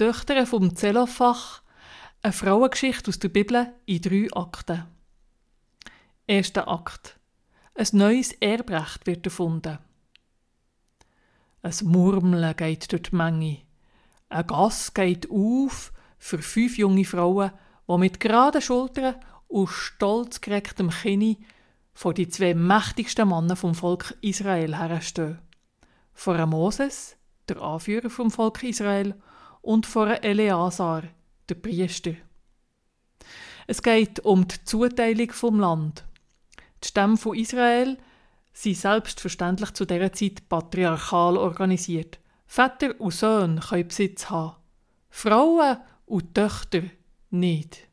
Töchter vom Zellophach, eine Frauengeschichte aus der Bibel in drei Akten. Erster Akt. Ein neues Erbrecht wird erfunden. Ein Murmeln geht durch die Menge. Ein Gass geht auf für fünf junge Frauen, die mit geraden Schultern und stolz gerecktem Kinn vor die zwei mächtigsten Männer vom Volk Israel herstehen. Vor Moses, der Anführer vom Volk Israel, und vor Eleazar, der Priester. Es geht um die Zuteilung vom Land. Die Stämme von Israel sind selbstverständlich zu dieser Zeit patriarchal organisiert. Väter und Söhne können Besitz haben. Frauen und Töchter nicht.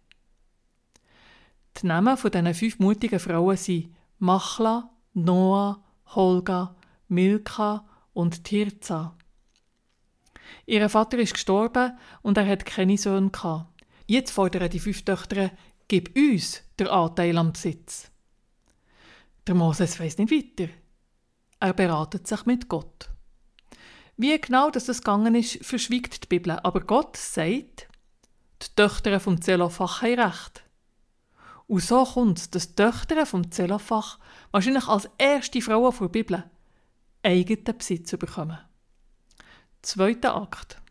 Die Namen von diesen fünf mutigen Frauen sind Machla, Noah, Holga, Milka und Tirza. Ihr Vater ist gestorben und er hat keine Söhne gehabt. Jetzt fordern die fünf Töchter, gib uns den Anteil am Besitz. Der Moses weiß nicht weiter. Er beratet sich mit Gott. Wie genau das gegangen ist, verschwiegt die Bibel, aber Gott sagt, die Töchter vom Zelophach haben recht. Und so kommt es, dass die Töchter vom Zelophach wahrscheinlich als erste Frauen der Bibel eigenen Besitz bekommen. Zweiter Akt.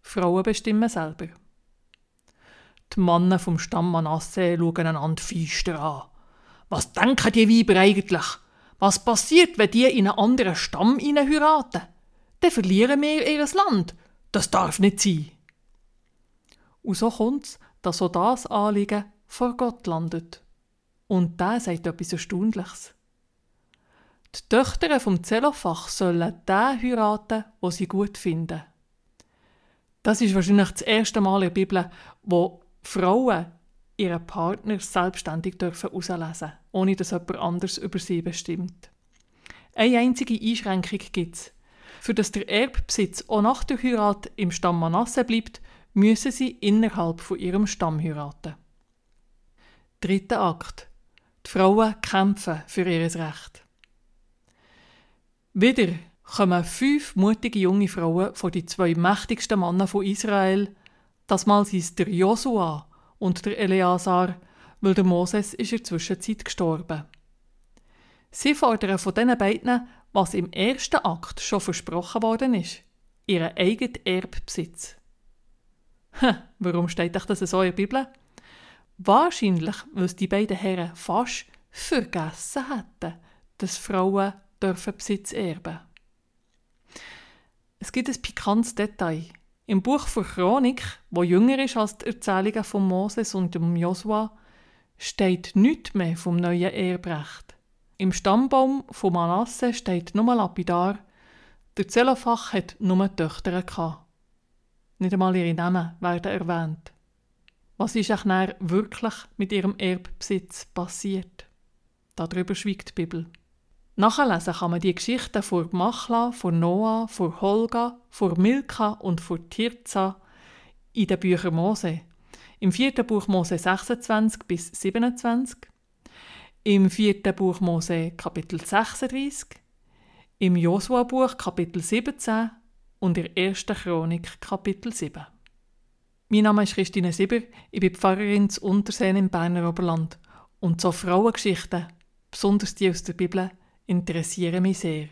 Frauen bestimmen selber. Die Männer vom Stamm Manasse schauen einander feister an. Was denken die Weiber eigentlich? Was passiert, wenn die in einen anderen Stamm heiraten? Dann verlieren wir ihr Land. Das darf nicht sein. Und so kommt es, dass auch das Anliegen vor Gott landet. Und der sagt etwas Erstaunliches. Die Töchter vom Zellophach sollen den heiraten, wo sie gut finden. Das ist wahrscheinlich das erste Mal in der Bibel, wo Frauen ihren Partner selbstständig dürfen ohne dass jemand anders über sie bestimmt. Eine einzige Einschränkung gibt es. Für dass der Erbbesitz auch nach der Heirat im Stamm Manasse bleibt, müssen sie innerhalb von ihrem Stamm heiraten. Dritter Akt. Die Frauen kämpfen für ihr Recht. Wieder kommen fünf mutige junge Frauen von die zwei mächtigsten Männer von Israel. Das Mal sind der Josua und der Eleazar, weil der Moses ist in der Zwischenzeit gestorben. Sie fordern von diesen beiden, was im ersten Akt schon versprochen worden ist, ihren eigenen Erbbesitz. Hm, warum steht euch das in der Bibel? Wahrscheinlich, weil es die beiden Herren fast vergessen hätten, dass Frauen dürfen Besitz erben. Es gibt ein pikantes Detail. Im Buch von Chronik, wo jünger ist als die Erzählungen von Moses und dem Josua, steht nichts mehr vom neuen Erbrecht. Im Stammbaum von Manasse steht nur lapidar, der Zellophach hat nur Töchter gehabt. Nicht einmal ihre Namen werden erwähnt. Was ist auch wirklich mit ihrem Erbbesitz passiert? Darüber schweigt die Bibel. Nachlesen kann man die Geschichten von Machla, von Noah, von Holga, von Milka und von Tirza in den Büchern Mose. Im vierten Buch Mose 26 bis 27, im vierten Buch Mose Kapitel 36, im Josua-Buch Kapitel 17 und in der ersten Chronik Kapitel 7. Mein Name ist Christine Sieber, ich bin Pfarrerin zu Unterseen im Berner Oberland. Und so Frauengeschichten, besonders die aus der Bibel, interessieren mich sehr.